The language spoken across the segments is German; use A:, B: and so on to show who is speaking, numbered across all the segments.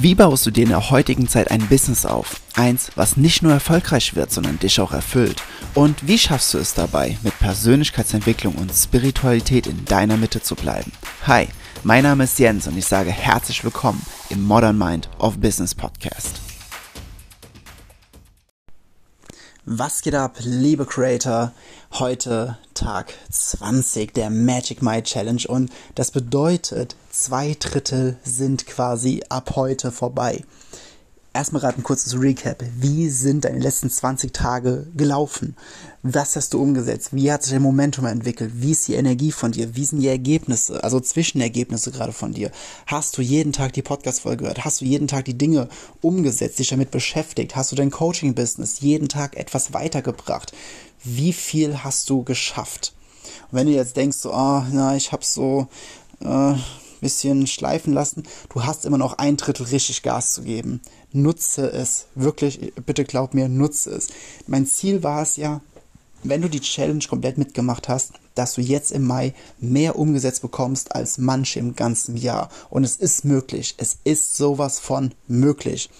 A: Wie baust du dir in der heutigen Zeit ein Business auf? Eins, was nicht nur erfolgreich wird, sondern dich auch erfüllt. Und wie schaffst du es dabei, mit Persönlichkeitsentwicklung und Spiritualität in deiner Mitte zu bleiben? Hi, mein Name ist Jens und ich sage herzlich willkommen im Modern Mind of Business Podcast. Was geht ab, liebe Creator? Heute Tag 20 der Magic My Challenge und das bedeutet, zwei Drittel sind quasi ab heute vorbei. Erstmal gerade ein kurzes Recap. Wie sind deine letzten 20 Tage gelaufen? Was hast du umgesetzt? Wie hat sich dein Momentum entwickelt? Wie ist die Energie von dir? Wie sind die Ergebnisse, also Zwischenergebnisse gerade von dir? Hast du jeden Tag die Podcast-Folge gehört? Hast du jeden Tag die Dinge umgesetzt, dich damit beschäftigt? Hast du dein Coaching-Business jeden Tag etwas weitergebracht? Wie viel hast du geschafft? Und wenn du jetzt denkst, so, oh, na, ich habe so äh, bisschen schleifen lassen. Du hast immer noch ein Drittel richtig Gas zu geben. Nutze es. Wirklich, bitte glaub mir, nutze es. Mein Ziel war es ja, wenn du die Challenge komplett mitgemacht hast, dass du jetzt im Mai mehr umgesetzt bekommst als manche im ganzen Jahr. Und es ist möglich. Es ist sowas von möglich.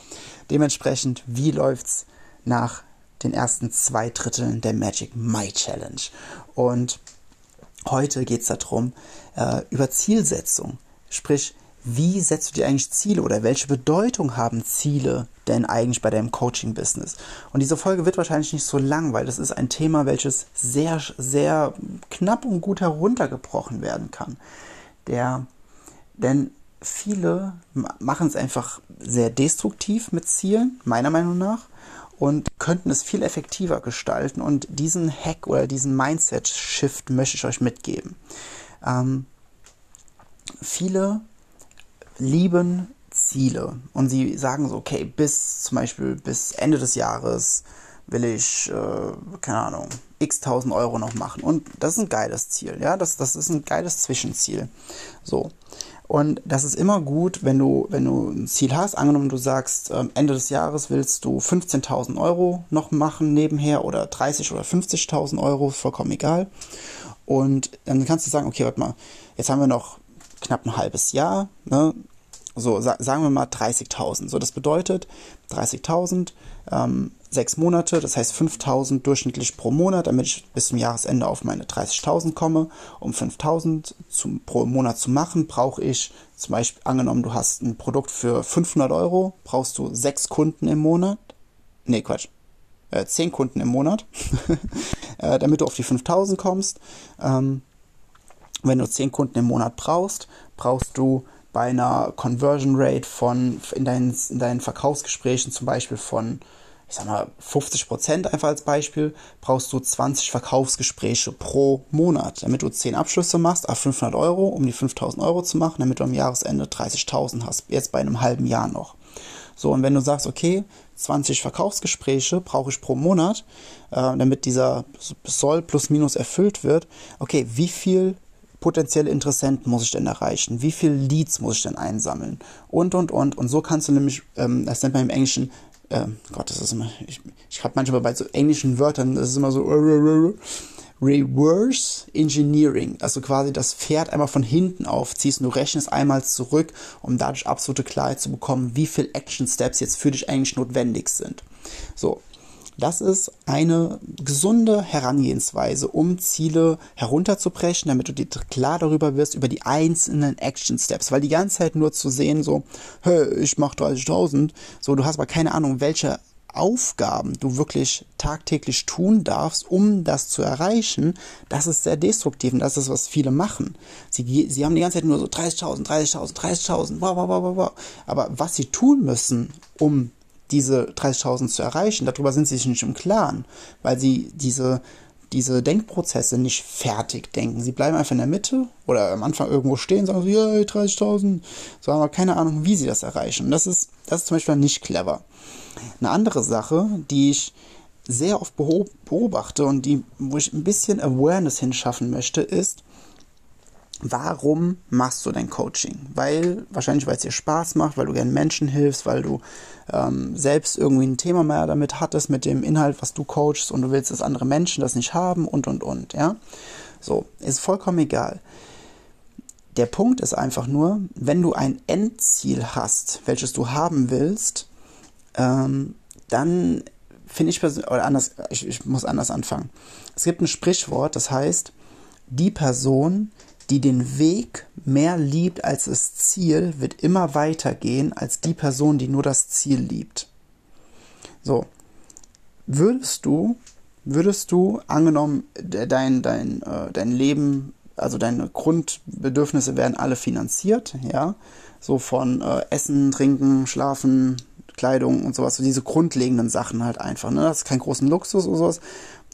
A: Dementsprechend, wie läuft's nach den ersten zwei Dritteln der Magic My Challenge? Und heute geht's darum, äh, über Zielsetzung. Sprich, wie setzt du dir eigentlich Ziele oder welche Bedeutung haben Ziele denn eigentlich bei deinem Coaching-Business? Und diese Folge wird wahrscheinlich nicht so lang, weil das ist ein Thema, welches sehr, sehr knapp und gut heruntergebrochen werden kann. Der, denn viele machen es einfach sehr destruktiv mit Zielen, meiner Meinung nach, und könnten es viel effektiver gestalten. Und diesen Hack oder diesen Mindset-Shift möchte ich euch mitgeben. Ähm, viele lieben Ziele und sie sagen so, okay, bis zum Beispiel bis Ende des Jahres will ich, äh, keine Ahnung, x tausend Euro noch machen. Und das ist ein geiles Ziel, ja, das, das ist ein geiles Zwischenziel. So. Und das ist immer gut, wenn du, wenn du ein Ziel hast, angenommen du sagst, ähm, Ende des Jahres willst du 15.000 Euro noch machen nebenher oder 30 oder 50.000 Euro, vollkommen egal. Und dann kannst du sagen, okay, warte mal, jetzt haben wir noch knapp ein halbes Jahr, ne? so sa sagen wir mal 30.000. So, das bedeutet 30.000, ähm, sechs Monate, das heißt 5.000 durchschnittlich pro Monat, damit ich bis zum Jahresende auf meine 30.000 komme. Um 5.000 pro Monat zu machen, brauche ich zum Beispiel, angenommen, du hast ein Produkt für 500 Euro, brauchst du sechs Kunden im Monat. Nee, Quatsch. Äh, zehn Kunden im Monat, äh, damit du auf die 5000 kommst. Ähm, wenn du 10 Kunden im Monat brauchst, brauchst du bei einer Conversion Rate von in deinen, in deinen Verkaufsgesprächen zum Beispiel von ich sag mal 50 Prozent einfach als Beispiel, brauchst du 20 Verkaufsgespräche pro Monat, damit du 10 Abschlüsse machst, auf 500 Euro, um die 5000 Euro zu machen, damit du am Jahresende 30.000 hast, jetzt bei einem halben Jahr noch. So, und wenn du sagst, okay, 20 Verkaufsgespräche brauche ich pro Monat, äh, damit dieser Soll plus minus erfüllt wird, okay, wie viel potenzielle Interessenten muss ich denn erreichen? Wie viele Leads muss ich denn einsammeln? Und, und, und. Und so kannst du nämlich, ähm, das nennt man im Englischen, äh, Gott, das ist immer, ich, ich habe manchmal bei so englischen Wörtern, das ist immer so, Reverse Engineering, also quasi das Pferd einmal von hinten aufziehst und du rechnest einmal zurück, um dadurch absolute Klarheit zu bekommen, wie viele Action Steps jetzt für dich eigentlich notwendig sind. So, das ist eine gesunde Herangehensweise, um Ziele herunterzubrechen, damit du dir klar darüber wirst, über die einzelnen Action Steps. Weil die ganze Zeit nur zu sehen, so, hey, ich mach 30.000, so, du hast aber keine Ahnung, welche Aufgaben du wirklich tagtäglich tun darfst, um das zu erreichen, das ist sehr destruktiv und das ist, was viele machen. Sie, sie haben die ganze Zeit nur so 30.000, 30.000, 30.000, wow, wow, wow, wow. Aber was sie tun müssen, um diese 30.000 zu erreichen. Darüber sind sie sich nicht im Klaren, weil sie diese, diese Denkprozesse nicht fertig denken. Sie bleiben einfach in der Mitte oder am Anfang irgendwo stehen, sagen so, ja, 30.000, so haben wir keine Ahnung, wie sie das erreichen. Und das ist, das ist zum Beispiel nicht clever. Eine andere Sache, die ich sehr oft beobachte und die, wo ich ein bisschen Awareness hinschaffen möchte, ist, Warum machst du dein Coaching? Weil, wahrscheinlich, weil es dir Spaß macht, weil du gerne Menschen hilfst, weil du ähm, selbst irgendwie ein Thema mehr damit hattest, mit dem Inhalt, was du coachst und du willst, dass andere Menschen das nicht haben und und und, ja. So, ist vollkommen egal. Der Punkt ist einfach nur, wenn du ein Endziel hast, welches du haben willst, ähm, dann finde ich persönlich, oder anders, ich, ich muss anders anfangen. Es gibt ein Sprichwort, das heißt, die Person, die den Weg mehr liebt als das Ziel, wird immer weitergehen als die Person, die nur das Ziel liebt. So, würdest du, würdest du, angenommen, dein, dein, äh, dein Leben, also deine Grundbedürfnisse werden alle finanziert, ja, so von äh, Essen, Trinken, Schlafen, Kleidung und sowas, so diese grundlegenden Sachen halt einfach, ne, das ist kein großen Luxus oder sowas.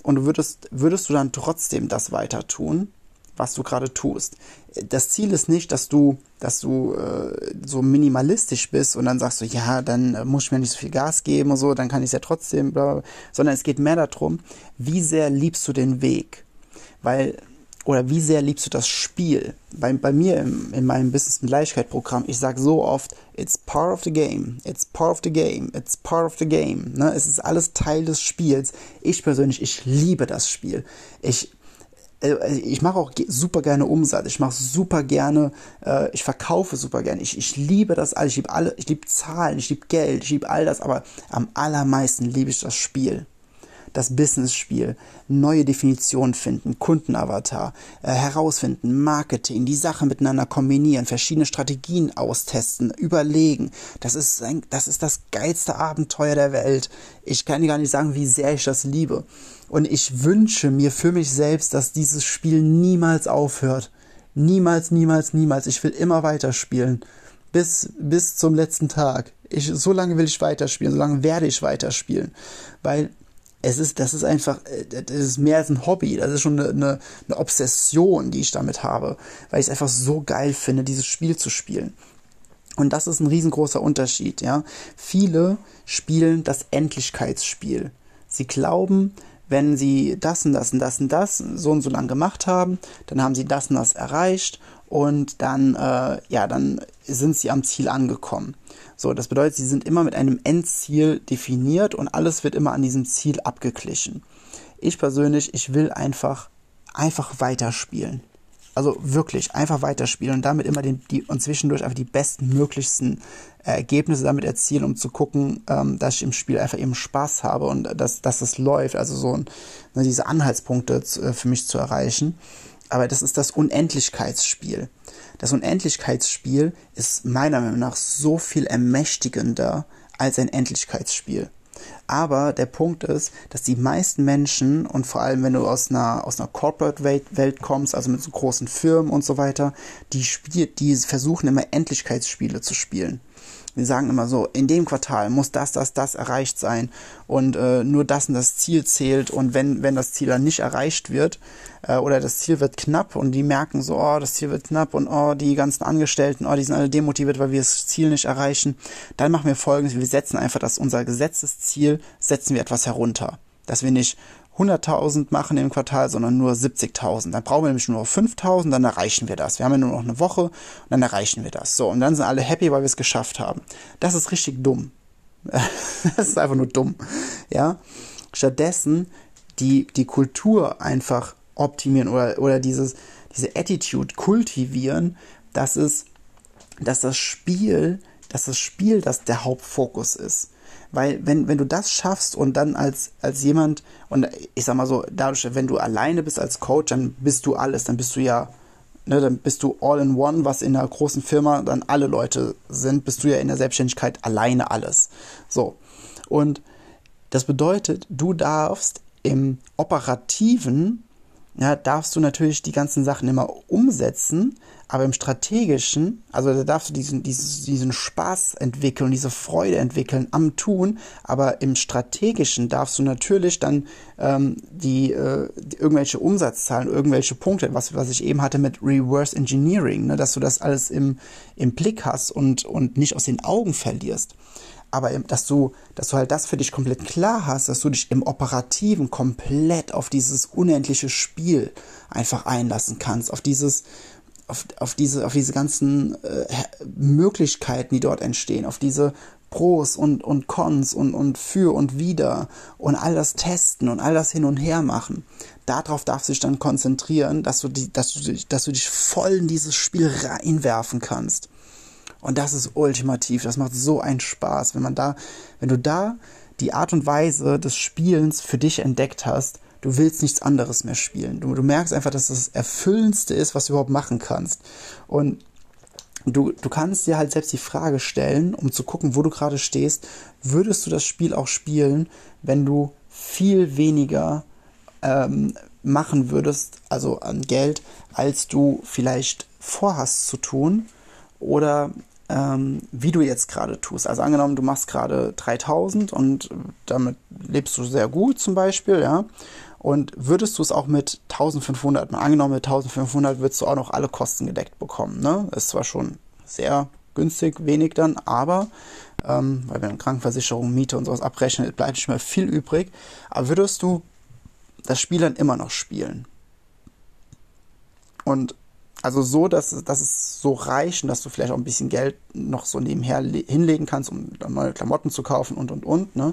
A: Und du würdest, würdest du dann trotzdem das weiter tun? Was du gerade tust. Das Ziel ist nicht, dass du, dass du äh, so minimalistisch bist und dann sagst du, ja, dann äh, muss ich mir nicht so viel Gas geben und so, dann kann ich es ja trotzdem, bla, bla, sondern es geht mehr darum, wie sehr liebst du den Weg, weil oder wie sehr liebst du das Spiel? Bei, bei mir im, in meinem Business mit Leichtigkeit Programm, ich sage so oft, it's part of the game, it's part of the game, it's part of the game. Ne? Es ist alles Teil des Spiels. Ich persönlich, ich liebe das Spiel. Ich, ich mache auch super gerne Umsatz, ich mache super gerne, äh, ich verkaufe super gerne, ich, ich liebe das alles, ich liebe alle, ich liebe Zahlen, ich liebe Geld, ich liebe all das, aber am allermeisten liebe ich das Spiel das Business-Spiel, neue Definitionen finden, Kundenavatar, äh, herausfinden, Marketing, die Sachen miteinander kombinieren, verschiedene Strategien austesten, überlegen. Das ist, ein, das ist das geilste Abenteuer der Welt. Ich kann dir gar nicht sagen, wie sehr ich das liebe. Und ich wünsche mir für mich selbst, dass dieses Spiel niemals aufhört. Niemals, niemals, niemals. Ich will immer weiterspielen. Bis, bis zum letzten Tag. Ich, so lange will ich weiterspielen, so lange werde ich weiterspielen. Weil es ist, das ist einfach, äh, das ist mehr als ein Hobby, das ist schon eine, eine, Obsession, die ich damit habe, weil ich es einfach so geil finde, dieses Spiel zu spielen. Und das ist ein riesengroßer Unterschied, ja. Viele spielen das Endlichkeitsspiel. Sie glauben, wenn sie das und das und das und das so und so lang gemacht haben, dann haben sie das und das erreicht und dann, äh, ja, dann sind sie am Ziel angekommen. So, das bedeutet, sie sind immer mit einem Endziel definiert und alles wird immer an diesem Ziel abgeglichen. Ich persönlich, ich will einfach, einfach weiterspielen. Also wirklich einfach weiterspielen und damit immer den, die, und zwischendurch einfach die bestmöglichsten Ergebnisse damit erzielen, um zu gucken, ähm, dass ich im Spiel einfach eben Spaß habe und dass, dass es läuft. Also so ein, ne, diese Anhaltspunkte zu, äh, für mich zu erreichen. Aber das ist das Unendlichkeitsspiel. Das Unendlichkeitsspiel ist meiner Meinung nach so viel ermächtigender als ein Endlichkeitsspiel. Aber der Punkt ist, dass die meisten Menschen und vor allem wenn du aus einer, aus einer Corporate-Welt kommst, also mit so großen Firmen und so weiter, die, spiel, die versuchen immer Endlichkeitsspiele zu spielen. Wir sagen immer so, in dem Quartal muss das, das, das erreicht sein. Und äh, nur das und das Ziel zählt. Und wenn, wenn das Ziel dann nicht erreicht wird äh, oder das Ziel wird knapp und die merken so, oh, das Ziel wird knapp und oh, die ganzen Angestellten, oh, die sind alle demotiviert, weil wir das Ziel nicht erreichen, dann machen wir folgendes, wir setzen einfach das, unser Gesetzesziel, setzen wir etwas herunter. Dass wir nicht 100.000 machen im Quartal, sondern nur 70.000. Dann brauchen wir nämlich nur 5.000, dann erreichen wir das. Wir haben ja nur noch eine Woche und dann erreichen wir das. So, und dann sind alle happy, weil wir es geschafft haben. Das ist richtig dumm. das ist einfach nur dumm. Ja. Stattdessen die, die Kultur einfach optimieren oder, oder dieses, diese Attitude kultivieren, dass es, dass das Spiel, dass das Spiel das der Hauptfokus ist. Weil wenn, wenn du das schaffst und dann als, als jemand, und ich sag mal so, dadurch, wenn du alleine bist als Coach, dann bist du alles, dann bist du ja, ne, dann bist du all in one, was in einer großen Firma dann alle Leute sind, bist du ja in der Selbstständigkeit alleine alles. So. Und das bedeutet, du darfst im Operativen ja, darfst du natürlich die ganzen Sachen immer umsetzen, aber im strategischen, also da darfst du diesen, diesen, diesen Spaß entwickeln, diese Freude entwickeln am Tun, aber im strategischen darfst du natürlich dann ähm, die, äh, die irgendwelche Umsatzzahlen, irgendwelche Punkte, was, was ich eben hatte mit Reverse Engineering, ne, dass du das alles im, im Blick hast und, und nicht aus den Augen verlierst aber dass du, dass du halt das für dich komplett klar hast, dass du dich im Operativen komplett auf dieses unendliche Spiel einfach einlassen kannst, auf dieses, auf, auf diese, auf diese ganzen äh, Möglichkeiten, die dort entstehen, auf diese Pros und, und Cons und, und für und wider und all das testen und all das hin und her machen. Darauf darfst du dich dann konzentrieren, dass du, die, dass, du, dass du dich voll in dieses Spiel reinwerfen kannst. Und das ist ultimativ. Das macht so einen Spaß, wenn man da, wenn du da die Art und Weise des Spielens für dich entdeckt hast, du willst nichts anderes mehr spielen. Du, du merkst einfach, dass das Erfüllendste ist, was du überhaupt machen kannst. Und du, du kannst dir halt selbst die Frage stellen, um zu gucken, wo du gerade stehst, würdest du das Spiel auch spielen, wenn du viel weniger ähm, machen würdest, also an Geld, als du vielleicht vorhast zu tun? Oder ähm, wie du jetzt gerade tust. Also angenommen, du machst gerade 3000 und damit lebst du sehr gut zum Beispiel, ja. Und würdest du es auch mit 1500, mal angenommen mit 1500 würdest du auch noch alle Kosten gedeckt bekommen, ne? Ist zwar schon sehr günstig, wenig dann, aber ähm, weil wir Krankenversicherung, Miete und sowas abrechnen, bleibt nicht mehr viel übrig. Aber würdest du das Spiel dann immer noch spielen? Und also so, dass, dass es so reicht und dass du vielleicht auch ein bisschen Geld noch so nebenher hinlegen kannst, um neue Klamotten zu kaufen und und und. Ne?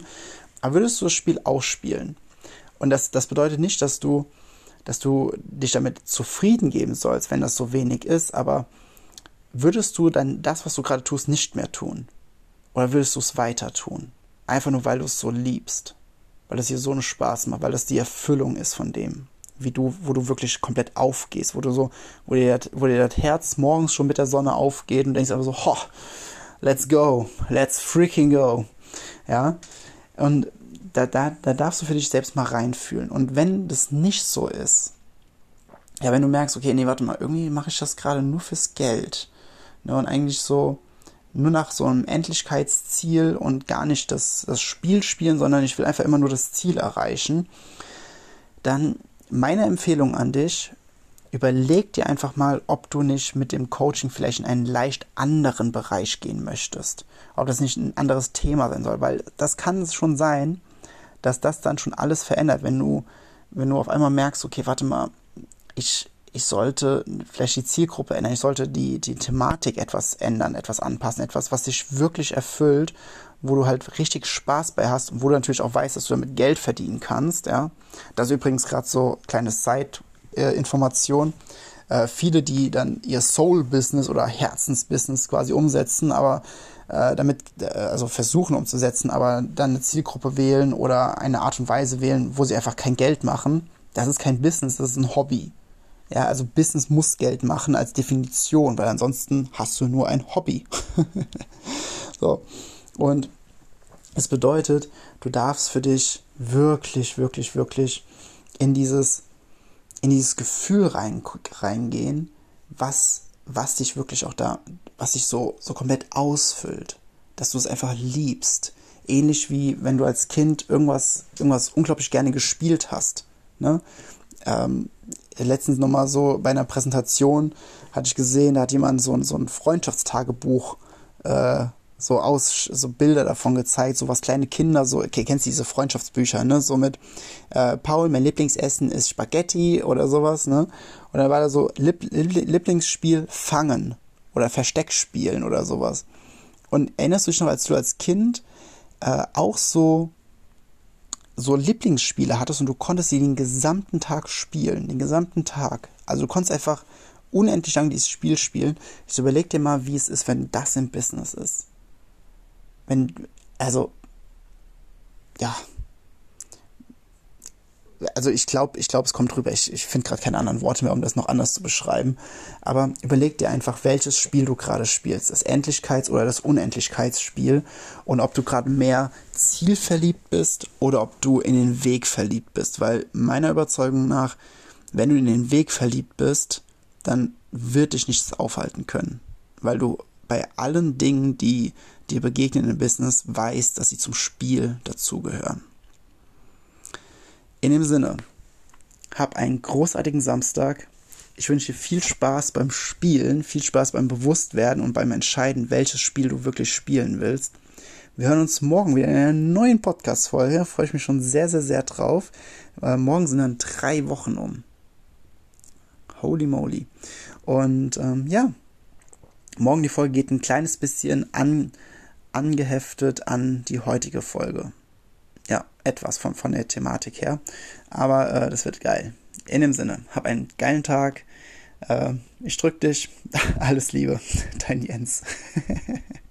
A: Aber würdest du das Spiel ausspielen? Und das, das bedeutet nicht, dass du, dass du dich damit zufrieden geben sollst, wenn das so wenig ist, aber würdest du dann das, was du gerade tust, nicht mehr tun? Oder würdest du es weiter tun? Einfach nur, weil du es so liebst. Weil es dir so einen Spaß macht, weil das die Erfüllung ist von dem wie du, wo du wirklich komplett aufgehst, wo du so, wo dir, das, wo dir das Herz morgens schon mit der Sonne aufgeht und denkst einfach so, ho, let's go, let's freaking go. Ja. Und da, da, da darfst du für dich selbst mal reinfühlen. Und wenn das nicht so ist, ja, wenn du merkst, okay, nee, warte mal, irgendwie mache ich das gerade nur fürs Geld. Ne, und eigentlich so nur nach so einem Endlichkeitsziel und gar nicht das, das Spiel spielen, sondern ich will einfach immer nur das Ziel erreichen, dann meine Empfehlung an dich, überleg dir einfach mal, ob du nicht mit dem Coaching vielleicht in einen leicht anderen Bereich gehen möchtest. Ob das nicht ein anderes Thema sein soll, weil das kann es schon sein, dass das dann schon alles verändert, wenn du, wenn du auf einmal merkst, okay, warte mal, ich, ich sollte vielleicht die Zielgruppe ändern, ich sollte die, die Thematik etwas ändern, etwas anpassen, etwas, was dich wirklich erfüllt wo du halt richtig Spaß bei hast und wo du natürlich auch weißt, dass du damit Geld verdienen kannst. Ja, das ist übrigens gerade so kleine Side-Information. Äh, viele, die dann ihr Soul-Business oder Herzensbusiness quasi umsetzen, aber äh, damit, äh, also versuchen umzusetzen, aber dann eine Zielgruppe wählen oder eine Art und Weise wählen, wo sie einfach kein Geld machen. Das ist kein Business, das ist ein Hobby. Ja, also Business muss Geld machen als Definition, weil ansonsten hast du nur ein Hobby. so. Und es bedeutet, du darfst für dich wirklich, wirklich, wirklich in dieses, in dieses Gefühl rein, reingehen, was, was dich wirklich auch da, was dich so, so komplett ausfüllt, dass du es einfach liebst. Ähnlich wie wenn du als Kind irgendwas, irgendwas unglaublich gerne gespielt hast. Ne? Ähm, letztens nochmal so bei einer Präsentation hatte ich gesehen, da hat jemand so, so ein Freundschaftstagebuch äh, so aus so Bilder davon gezeigt, so was kleine Kinder so, okay, kennst du diese Freundschaftsbücher, ne? So mit äh, Paul, mein Lieblingsessen ist Spaghetti oder sowas, ne? Und dann war da so Lieb Lieblingsspiel Fangen oder Versteck spielen oder sowas. Und erinnerst du dich noch, als du als Kind äh, auch so so Lieblingsspiele hattest und du konntest sie den gesamten Tag spielen, den gesamten Tag. Also du konntest einfach unendlich lang dieses Spiel spielen. Ich überleg dir mal, wie es ist, wenn das im Business ist wenn, also, ja. Also ich glaube, ich glaube, es kommt drüber. Ich, ich finde gerade keine anderen Worte mehr, um das noch anders zu beschreiben. Aber überleg dir einfach, welches Spiel du gerade spielst. Das Endlichkeits- oder das Unendlichkeitsspiel. Und ob du gerade mehr zielverliebt bist oder ob du in den Weg verliebt bist. Weil meiner Überzeugung nach, wenn du in den Weg verliebt bist, dann wird dich nichts aufhalten können. Weil du bei allen Dingen, die dir begegnen im Business, weißt, dass sie zum Spiel dazugehören. In dem Sinne, hab einen großartigen Samstag. Ich wünsche dir viel Spaß beim Spielen, viel Spaß beim Bewusstwerden und beim Entscheiden, welches Spiel du wirklich spielen willst. Wir hören uns morgen wieder in einer neuen Podcast-Folge. Freue ich mich schon sehr, sehr, sehr drauf. Äh, morgen sind dann drei Wochen um. Holy moly. Und ähm, ja, morgen die Folge geht ein kleines bisschen an angeheftet an die heutige Folge. Ja, etwas von, von der Thematik her. Aber äh, das wird geil. In dem Sinne, hab einen geilen Tag. Äh, ich drück dich. Alles Liebe. Dein Jens.